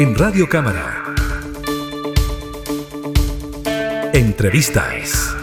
En Radio Cámara. Entrevistas.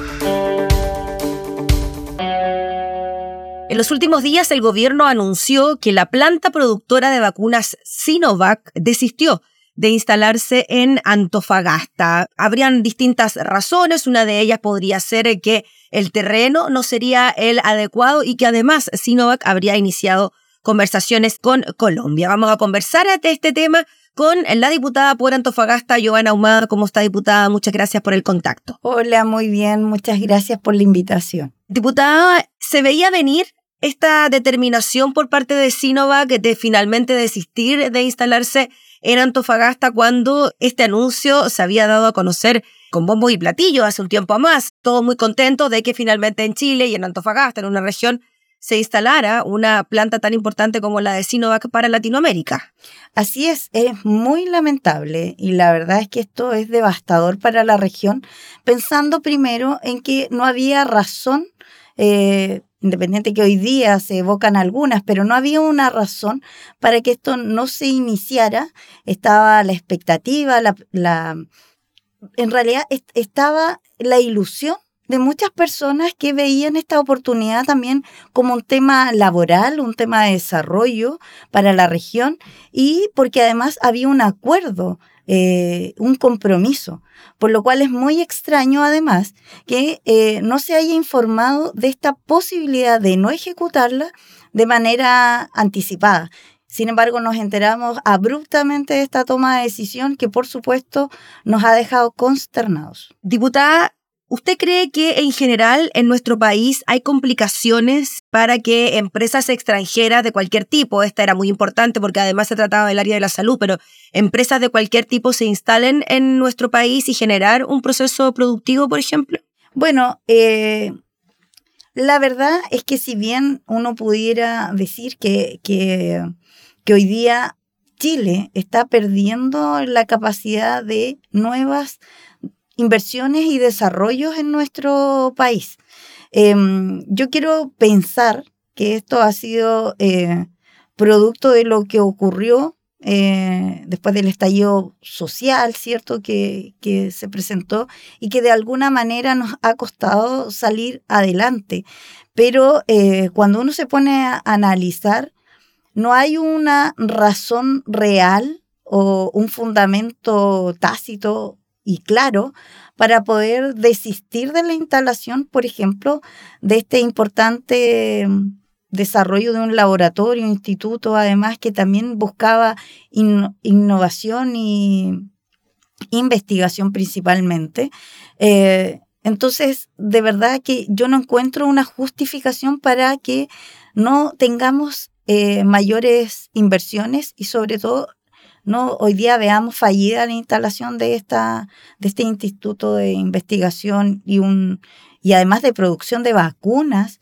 En los últimos días el gobierno anunció que la planta productora de vacunas Sinovac desistió de instalarse en Antofagasta. Habrían distintas razones, una de ellas podría ser que el terreno no sería el adecuado y que además Sinovac habría iniciado conversaciones con Colombia. Vamos a conversar este tema con la diputada por Antofagasta, Joana Humada. ¿Cómo está, diputada? Muchas gracias por el contacto. Hola, muy bien. Muchas gracias por la invitación. Diputada, ¿se veía venir esta determinación por parte de Sinovac de finalmente desistir de instalarse en Antofagasta cuando este anuncio se había dado a conocer con bombo y platillo hace un tiempo más. Todos muy contentos de que finalmente en Chile y en Antofagasta, en una región, se instalara una planta tan importante como la de Sinovac para Latinoamérica. Así es, es muy lamentable y la verdad es que esto es devastador para la región, pensando primero en que no había razón eh, independiente que hoy día se evocan algunas, pero no había una razón para que esto no se iniciara. Estaba la expectativa, la, la en realidad estaba la ilusión de muchas personas que veían esta oportunidad también como un tema laboral, un tema de desarrollo para la región y porque además había un acuerdo eh, un compromiso, por lo cual es muy extraño además que eh, no se haya informado de esta posibilidad de no ejecutarla de manera anticipada. Sin embargo, nos enteramos abruptamente de esta toma de decisión que, por supuesto, nos ha dejado consternados. Diputada, ¿Usted cree que en general en nuestro país hay complicaciones para que empresas extranjeras de cualquier tipo, esta era muy importante porque además se trataba del área de la salud, pero empresas de cualquier tipo se instalen en nuestro país y generar un proceso productivo, por ejemplo? Bueno, eh, la verdad es que si bien uno pudiera decir que, que, que hoy día Chile está perdiendo la capacidad de nuevas inversiones y desarrollos en nuestro país. Em, yo quiero pensar que esto ha sido eh, producto de lo que ocurrió eh, después del estallido social, ¿cierto?, que, que, se presentó y que de alguna manera nos ha costado salir adelante. Pero eh, cuando uno se pone a analizar, no hay una razón real o un fundamento tácito y claro para poder desistir de la instalación, por ejemplo, de este importante mm, desarrollo de un laboratorio, instituto, además que también buscaba innovación y investigación principalmente. Eh, entonces, de verdad que yo no encuentro una justificación para que no tengamos eh, mayores inversiones y sobre todo no hoy día veamos fallida la instalación de esta de este instituto de investigación y un y además de producción de vacunas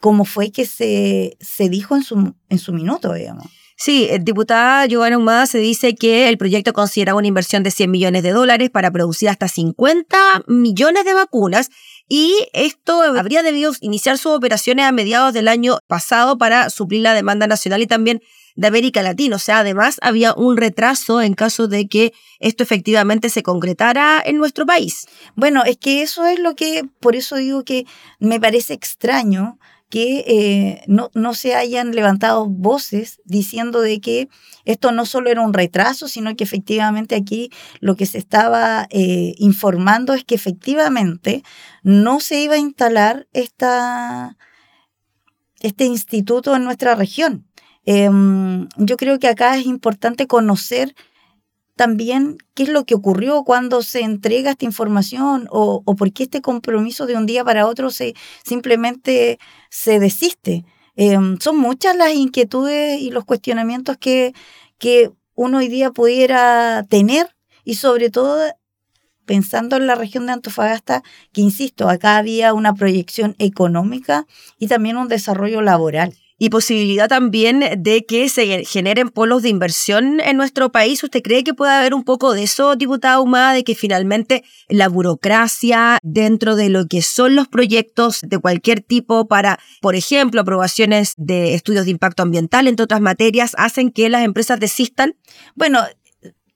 como fue que se, se dijo en su en su minuto digamos Sí, el diputada Giovanna Humada se dice que el proyecto consideraba una inversión de 100 millones de dólares para producir hasta 50 millones de vacunas y esto habría debido iniciar sus operaciones a mediados del año pasado para suplir la demanda nacional y también de América Latina. O sea, además había un retraso en caso de que esto efectivamente se concretara en nuestro país. Bueno, es que eso es lo que, por eso digo que me parece extraño que eh, no, no se hayan levantado voces diciendo de que esto no solo era un retraso, sino que efectivamente aquí lo que se estaba eh, informando es que efectivamente no se iba a instalar esta, este instituto en nuestra región. Em, yo creo que acá es importante conocer también qué es lo que ocurrió cuando se entrega esta información o, por qué este compromiso de un día para otro se simplemente se desiste. Em, son muchas las inquietudes y los cuestionamientos que uno hoy día pudiera tener y sobre todo pensando en la región de Antofagasta, que insisto, acá había una proyección económica y también un desarrollo laboral y posibilidad también de que se generen polos de inversión en nuestro país. ¿Usted cree que puede haber un poco de eso, diputada Humada, de que finalmente la burocracia dentro de lo que son los proyectos de cualquier tipo para, por ejemplo, aprobaciones de estudios de impacto ambiental, entre otras materias, hacen que las empresas desistan? Bueno,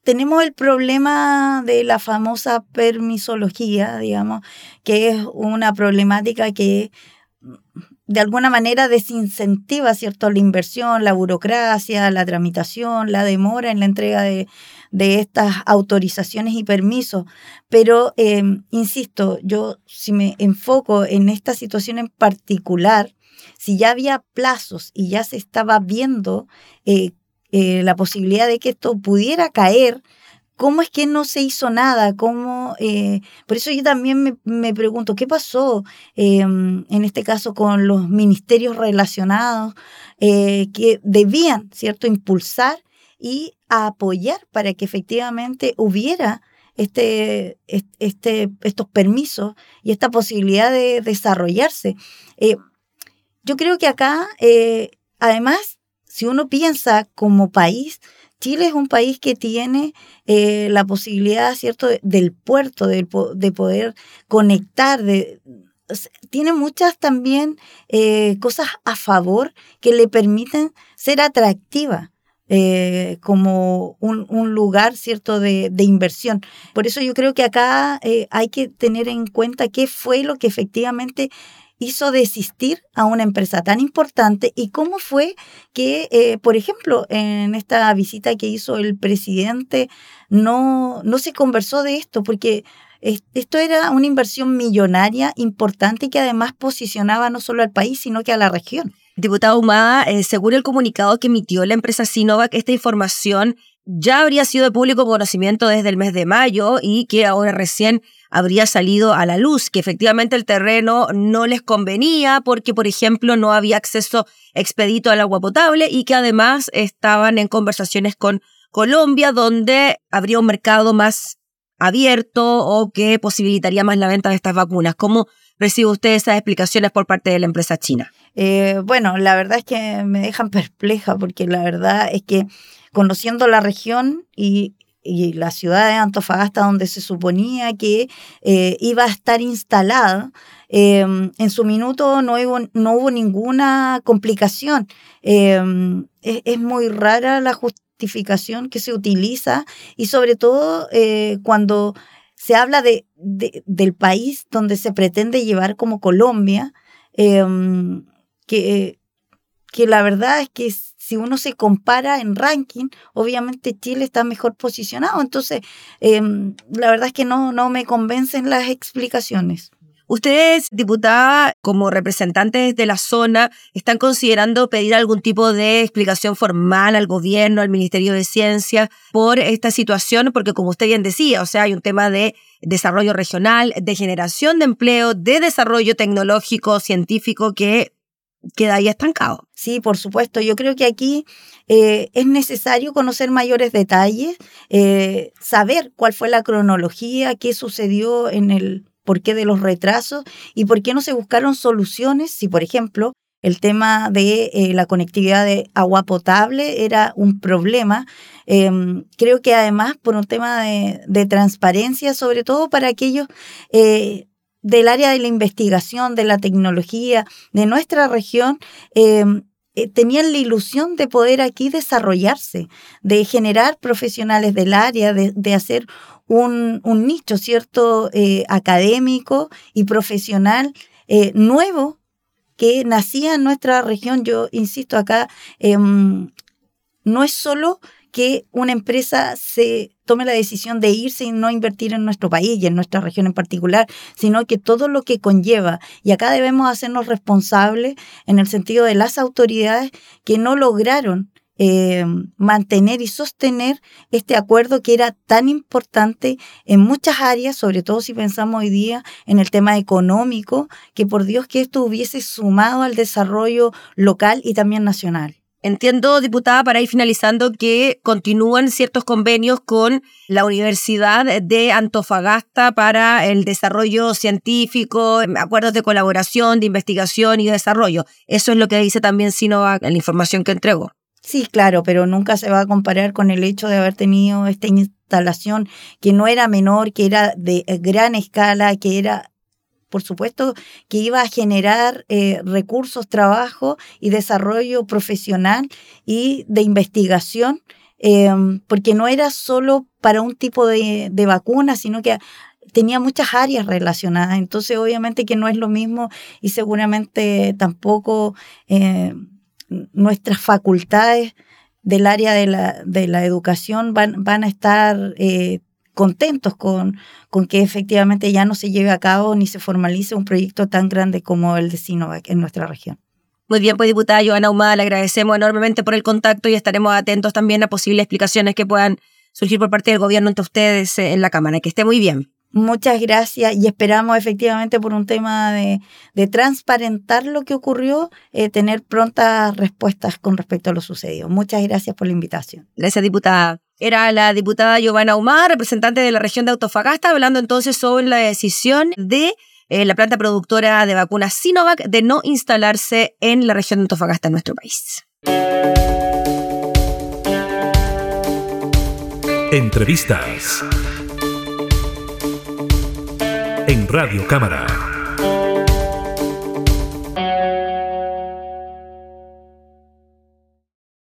tenemos el problema de la famosa permisología, digamos, que es una problemática que de alguna manera desincentiva, ¿cierto?, la inversión, la burocracia, la tramitación, la demora en la entrega de, estas autorizaciones y permisos. Pero, em, insisto, yo si me enfoco en esta situación en particular, si ya había plazos y ya se estaba viendo eh, eh, la posibilidad de que esto pudiera caer, ¿cómo es que no se hizo nada? ¿Cómo, eh, por eso yo también me, pregunto, ¿qué pasó em, en este caso con los ministerios relacionados que debían, ¿cierto?, impulsar y apoyar para que efectivamente hubiera este, este, estos permisos y esta posibilidad de desarrollarse. yo creo que acá, además, si uno piensa como país, Chile es un país que tiene eh, la posibilidad, ¿cierto?, del puerto, de, poder conectar, de, tiene muchas también eh, cosas a favor que le permiten ser atractiva. Eh, como un, lugar cierto de, inversión. Por eso yo creo que acá hay que tener en cuenta qué fue lo que efectivamente hizo desistir a una empresa tan importante y cómo fue que, eh, por ejemplo, en esta visita que hizo el presidente, no, no se conversó de esto, porque esto era una inversión millonaria importante que además posicionaba no solo al país, sino que a la región. Diputado Humada, eh, según el comunicado que emitió la empresa Sinovac, esta información ya habría sido de público conocimiento desde el mes de mayo y que ahora recién habría salido a la luz, que efectivamente el terreno no les convenía porque, por ejemplo, no había acceso expedito al agua potable y que además estaban en conversaciones con Colombia, donde habría un mercado más abierto o que posibilitaría más la venta de estas vacunas. ¿Cómo recibe usted esas explicaciones por parte de la empresa china? Eh, bueno, la verdad es que me dejan perpleja porque la verdad es que conociendo la región y, la ciudad de Antofagasta donde se suponía que eh, iba a estar instalada, em, en su minuto no hubo, no hubo ninguna complicación. Em, es, muy rara la justificación que se utiliza y sobre todo eh, cuando se habla de, del país donde se pretende llevar como Colombia, que, que la verdad es que si uno se compara en ranking, obviamente Chile está mejor posicionado. Entonces, em, la verdad es que no, no me convencen las explicaciones. Ustedes, diputada, como representantes de la zona, ¿están considerando pedir algún tipo de explicación formal al gobierno, al Ministerio de Ciencia, por esta situación? Porque como usted bien decía, o sea, hay un tema de desarrollo regional, de generación de empleo, de desarrollo tecnológico, científico, que queda ahí estancado. Sí, por supuesto. Yo creo que aquí eh, es necesario conocer mayores detalles, eh, saber cuál fue la cronología, qué sucedió en el porqué de los retrasos y por qué no se buscaron soluciones si, por ejemplo, el tema de eh, la conectividad de agua potable era un problema. Em, creo que además por un tema de, de transparencia, sobre todo para aquellos del área de la investigación, de la tecnología, de nuestra región, em, eh, tenían la ilusión de poder aquí desarrollarse, de generar profesionales del área, de, hacer un, nicho, ¿cierto?, eh, académico y profesional eh, nuevo que nacía en nuestra región. Yo insisto acá, em, no es solo que una empresa se tome la decisión de irse y no invertir en nuestro país y en nuestra región en particular, sino que todo lo que conlleva. Y acá debemos hacernos responsables en el sentido de las autoridades que no lograron eh, mantener y sostener este acuerdo que era tan importante en muchas áreas, sobre todo si pensamos hoy día en el tema económico, que por Dios que esto hubiese sumado al desarrollo local y también nacional. Entiendo, diputada, para ir finalizando, que continúan ciertos convenios con la Universidad de Antofagasta para el desarrollo científico, acuerdos de colaboración, de investigación y desarrollo. Eso es lo que dice también Sinovac en la información que entregó. Sí, claro, pero nunca se va a comparar con el hecho de haber tenido esta instalación que no era menor, que era de gran escala, que era por supuesto que iba a generar eh, recursos, trabajo y desarrollo profesional y de investigación em, porque no era solo para un tipo de, de vacuna, sino que tenía muchas áreas relacionadas, entonces obviamente que no es lo mismo y seguramente tampoco eh, nuestras facultades del área de la, de la educación van, van a estar eh, contentos con, con que efectivamente ya no se lleve a cabo ni se formalice un proyecto tan grande como el de Sinovac en nuestra región. Muy bien, pues diputada Joana Humada, le agradecemos enormemente por el contacto y estaremos atentos también a posibles explicaciones que puedan surgir por parte del gobierno entre ustedes eh, en la Cámara. Que esté muy bien. Muchas gracias y esperamos efectivamente por un tema de, transparentar lo que ocurrió, eh, tener prontas respuestas con respecto a lo sucedido. Muchas gracias por la invitación. Gracias, diputada. Era la diputada Giovanna Humar, representante de la región de Autofagasta, hablando entonces sobre la decisión de eh, la planta productora de vacunas Sinovac de no instalarse en la región de Antofagasta, en nuestro país. Entrevistas en Radio Cámara.